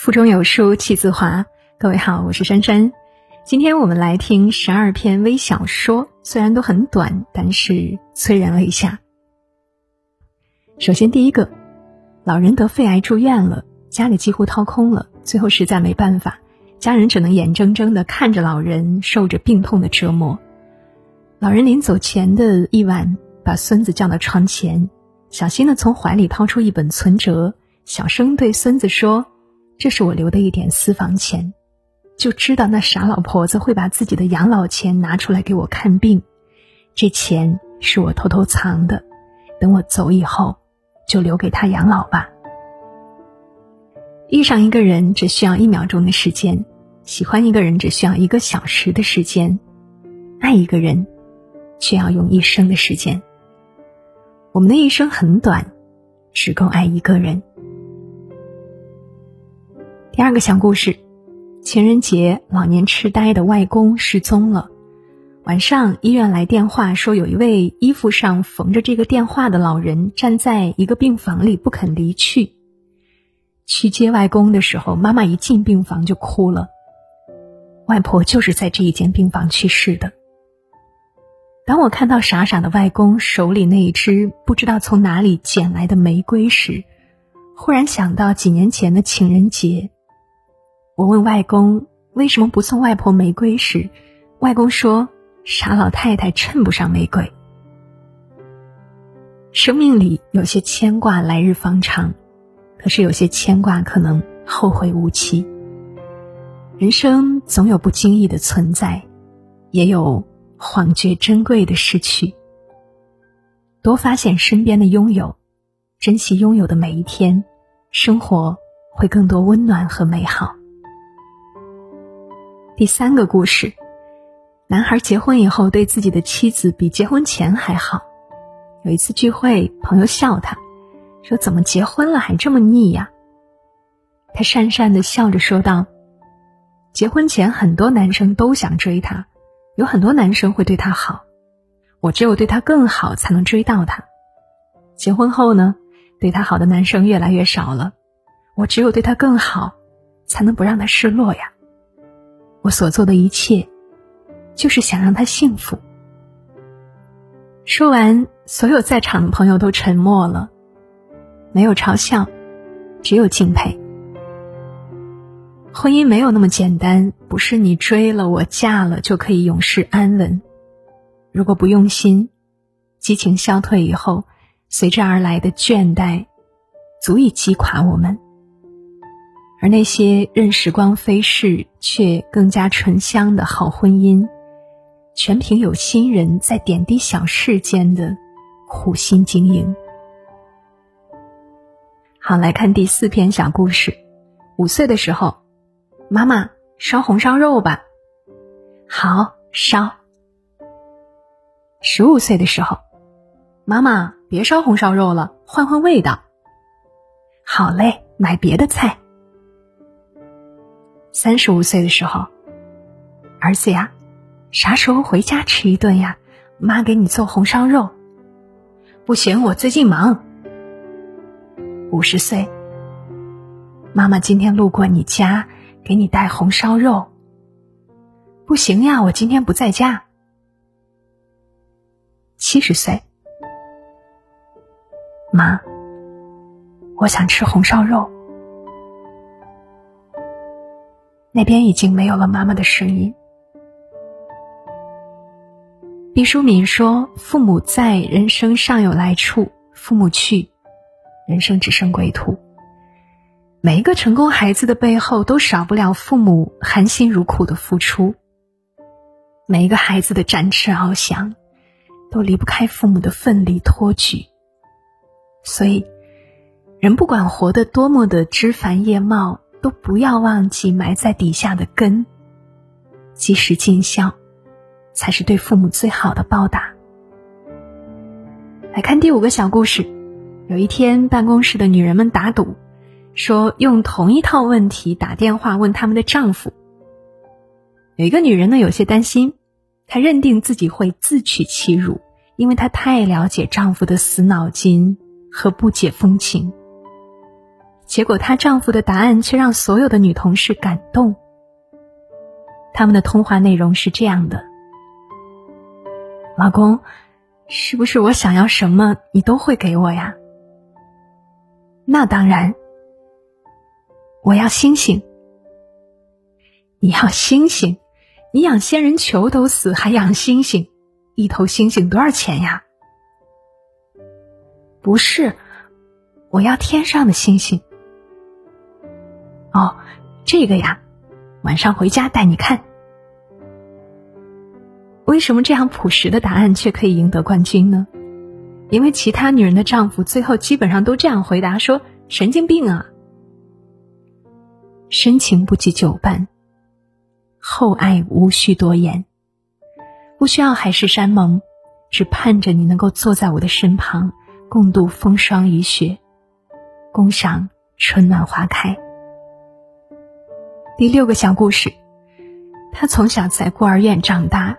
腹中有书气自华。各位好，我是珊珊。今天我们来听十二篇微小说，虽然都很短，但是催人泪下。首先，第一个，老人得肺癌住院了，家里几乎掏空了，最后实在没办法，家人只能眼睁睁的看着老人受着病痛的折磨。老人临走前的一晚，把孙子叫到床前，小心的从怀里掏出一本存折，小声对孙子说。这是我留的一点私房钱，就知道那傻老婆子会把自己的养老钱拿出来给我看病。这钱是我偷偷藏的，等我走以后，就留给他养老吧。遇上一个人只需要一秒钟的时间，喜欢一个人只需要一个小时的时间，爱一个人，却要用一生的时间。我们的一生很短，只够爱一个人。第二个小故事：情人节，老年痴呆的外公失踪了。晚上，医院来电话说，有一位衣服上缝着这个电话的老人站在一个病房里不肯离去。去接外公的时候，妈妈一进病房就哭了。外婆就是在这一间病房去世的。当我看到傻傻的外公手里那一支不知道从哪里捡来的玫瑰时，忽然想到几年前的情人节。我问外公为什么不送外婆玫瑰时，外公说：“傻老太太衬不上玫瑰。”生命里有些牵挂来日方长，可是有些牵挂可能后会无期。人生总有不经意的存在，也有恍觉珍贵的失去。多发现身边的拥有，珍惜拥有的每一天，生活会更多温暖和美好。第三个故事，男孩结婚以后对自己的妻子比结婚前还好。有一次聚会，朋友笑他，说：“怎么结婚了还这么腻呀？”他讪讪的笑着说道：“结婚前很多男生都想追她，有很多男生会对她好，我只有对她更好才能追到她。结婚后呢，对她好的男生越来越少了，我只有对她更好，才能不让她失落呀。”我所做的一切，就是想让他幸福。说完，所有在场的朋友都沉默了，没有嘲笑，只有敬佩。婚姻没有那么简单，不是你追了我嫁了就可以永世安稳。如果不用心，激情消退以后，随之而来的倦怠，足以击垮我们。而那些任时光飞逝却更加醇香的好婚姻，全凭有心人在点滴小事间的苦心经营。好，来看第四篇小故事。五岁的时候，妈妈烧红烧肉吧。好，烧。十五岁的时候，妈妈别烧红烧肉了，换换味道。好嘞，买别的菜。三十五岁的时候，儿子呀，啥时候回家吃一顿呀？妈给你做红烧肉。不行，我最近忙。五十岁，妈妈今天路过你家，给你带红烧肉。不行呀，我今天不在家。七十岁，妈，我想吃红烧肉。那边已经没有了妈妈的声音。毕淑敏说：“父母在，人生尚有来处；父母去，人生只剩归途。”每一个成功孩子的背后，都少不了父母含辛茹苦的付出。每一个孩子的展翅翱翔，都离不开父母的奋力托举。所以，人不管活得多么的枝繁叶茂。都不要忘记埋在底下的根，及时尽孝，才是对父母最好的报答。来看第五个小故事。有一天，办公室的女人们打赌，说用同一套问题打电话问他们的丈夫。有一个女人呢，有些担心，她认定自己会自取其辱，因为她太了解丈夫的死脑筋和不解风情。结果她丈夫的答案却让所有的女同事感动。他们的通话内容是这样的：“老公，是不是我想要什么你都会给我呀？”“那当然。”“我要星星。”“你要星星？你养仙人球都死，还养星星？一头星星多少钱呀？”“不是，我要天上的星星。”“哦，这个呀。”晚上回家带你看。为什么这样朴实的答案却可以赢得冠军呢？因为其他女人的丈夫最后基本上都这样回答：说神经病啊！深情不及久伴，厚爱无需多言，不需要海誓山盟，只盼着你能够坐在我的身旁，共度风霜雨雪，共赏春暖花开。第六个小故事，他从小在孤儿院长大，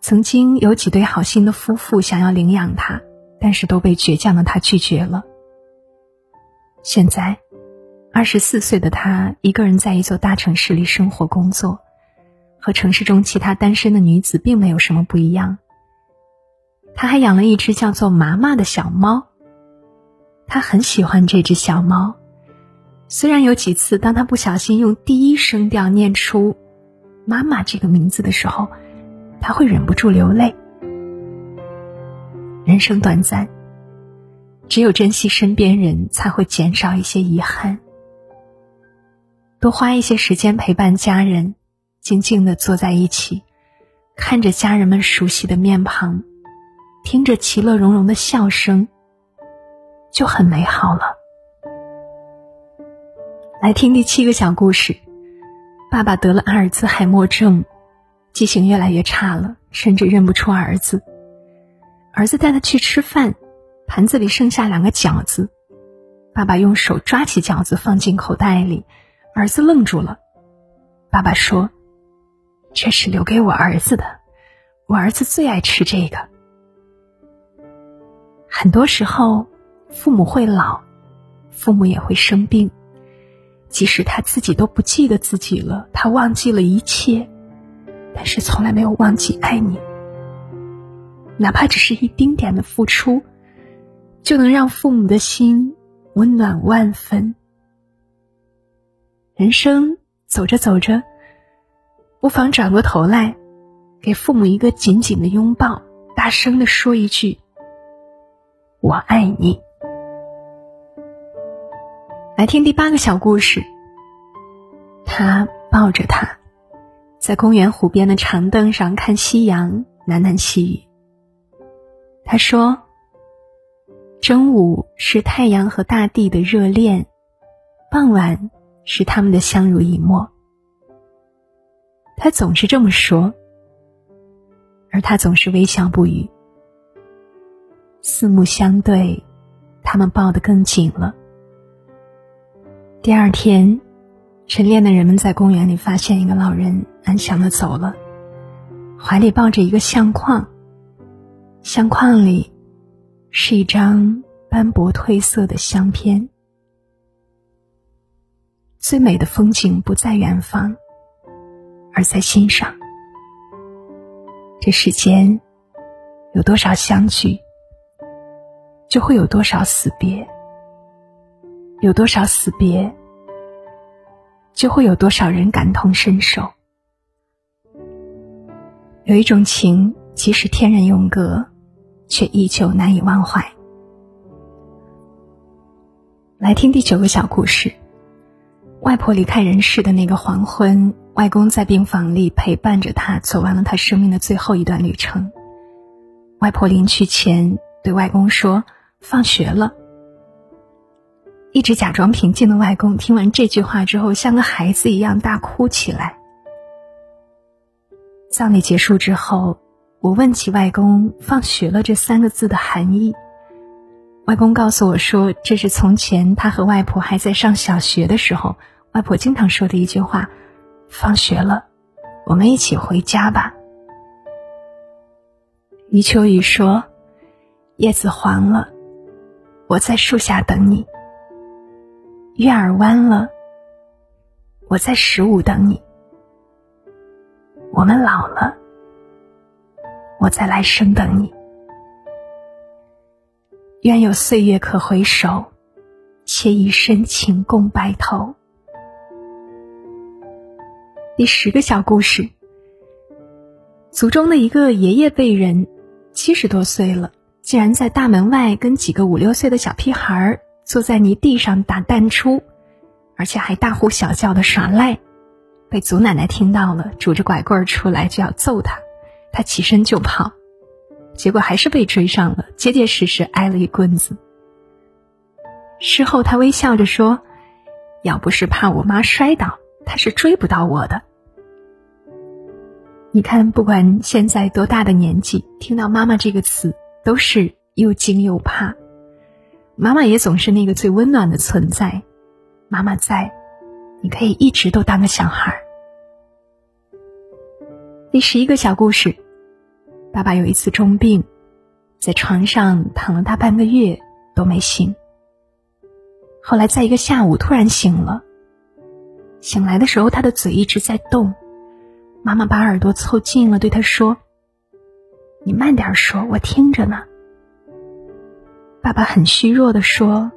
曾经有几对好心的夫妇想要领养他，但是都被倔强的他拒绝了。现在，二十四岁的他一个人在一座大城市里生活工作，和城市中其他单身的女子并没有什么不一样。他还养了一只叫做麻麻的小猫，他很喜欢这只小猫。虽然有几次，当他不小心用第一声调念出“妈妈”这个名字的时候，他会忍不住流泪。人生短暂，只有珍惜身边人，才会减少一些遗憾。多花一些时间陪伴家人，静静的坐在一起，看着家人们熟悉的面庞，听着其乐融融的笑声，就很美好了。来听第七个小故事。爸爸得了阿尔兹海默症，记性越来越差了，甚至认不出儿子。儿子带他去吃饭，盘子里剩下两个饺子，爸爸用手抓起饺子放进口袋里，儿子愣住了。爸爸说：“这是留给我儿子的，我儿子最爱吃这个。”很多时候，父母会老，父母也会生病。即使他自己都不记得自己了，他忘记了一切，但是从来没有忘记爱你。哪怕只是一丁点的付出，就能让父母的心温暖万分。人生走着走着，不妨转过头来，给父母一个紧紧的拥抱，大声的说一句：“我爱你。”来听第八个小故事。他抱着她，在公园湖边的长凳上看夕阳，喃喃细语。他说：“中午是太阳和大地的热恋，傍晚是他们的相濡以沫。”他总是这么说，而他总是微笑不语。四目相对，他们抱得更紧了。第二天，晨练的人们在公园里发现一个老人安详的走了，怀里抱着一个相框。相框里是一张斑驳褪色的相片。最美的风景不在远方，而在心上。这世间有多少相聚，就会有多少死别。有多少死别，就会有多少人感同身受。有一种情，即使天人永隔，却依旧难以忘怀。来听第九个小故事。外婆离开人世的那个黄昏，外公在病房里陪伴着她，走完了他生命的最后一段旅程。外婆临去前对外公说：“放学了。”一直假装平静的外公听完这句话之后，像个孩子一样大哭起来。葬礼结束之后，我问起外公“放学了”这三个字的含义，外公告诉我说，这是从前他和外婆还在上小学的时候，外婆经常说的一句话：“放学了，我们一起回家吧。”余秋雨说：“叶子黄了，我在树下等你。”月儿弯了，我在十五等你。我们老了，我在来生等你。愿有岁月可回首，且以深情共白头。第十个小故事：族中的一个爷爷辈人，七十多岁了，竟然在大门外跟几个五六岁的小屁孩儿坐在泥地上打弹珠，而且还大呼小叫的耍赖。被祖奶奶听到了，拄着拐棍出来就要揍他，他起身就跑。结果还是被追上了，结结实实挨了一棍子。事后他微笑着说：“要不是怕我妈摔倒，他是追不到我的。”你看，不管现在多大的年纪，听到“妈妈”这个词，都是又惊又怕。妈妈也总是那个最温暖的存在，妈妈在，你可以一直都当个小孩。第十一个小故事。爸爸有一次重病，在床上躺了大半个月都没醒。后来在一个下午突然醒了，醒来的时候他的嘴一直在动，妈妈把耳朵凑近了对他说：“你慢点说，我听着呢。”爸爸很虚弱的说：“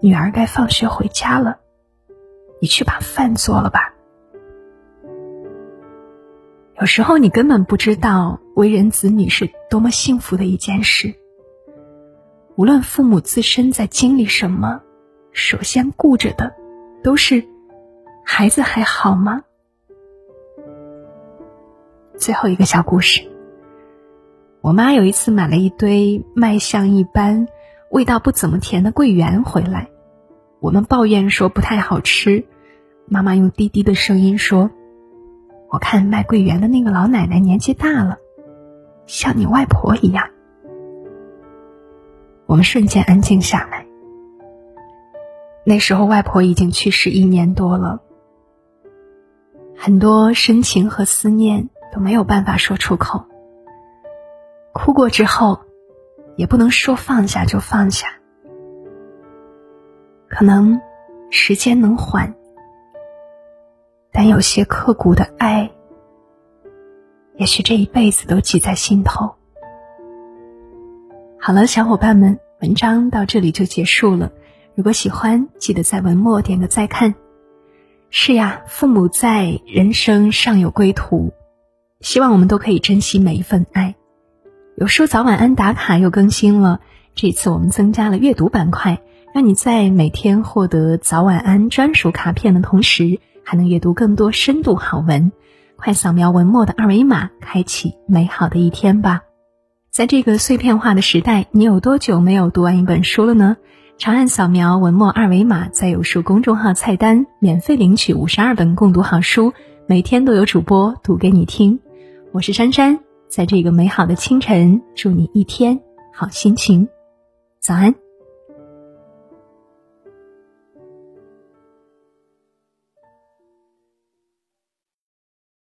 女儿该放学回家了，你去把饭做了吧。”有时候你根本不知道为人子女是多么幸福的一件事。无论父母自身在经历什么，首先顾着的都是孩子还好吗？最后一个小故事。我妈有一次买了一堆卖相一般、味道不怎么甜的桂圆回来，我们抱怨说不太好吃，妈妈用低低的声音说。我看卖桂圆的那个老奶奶年纪大了，像你外婆一样。我们瞬间安静下来。那时候外婆已经去世一年多了，很多深情和思念都没有办法说出口。哭过之后，也不能说放下就放下。可能时间能缓。但有些刻骨的爱，也许这一辈子都记在心头。好了，小伙伴们，文章到这里就结束了。如果喜欢，记得在文末点个再看。是呀，父母在，人生尚有归途。希望我们都可以珍惜每一份爱。有书早晚安打卡又更新了，这次我们增加了阅读板块，让你在每天获得早晚安专属卡片的同时。还能阅读更多深度好文，快扫描文末的二维码，开启美好的一天吧！在这个碎片化的时代，你有多久没有读完一本书了呢？长按扫描文末二维码，在有书公众号菜单免费领取五十二本共读好书，每天都有主播读给你听。我是珊珊，在这个美好的清晨，祝你一天好心情，早安。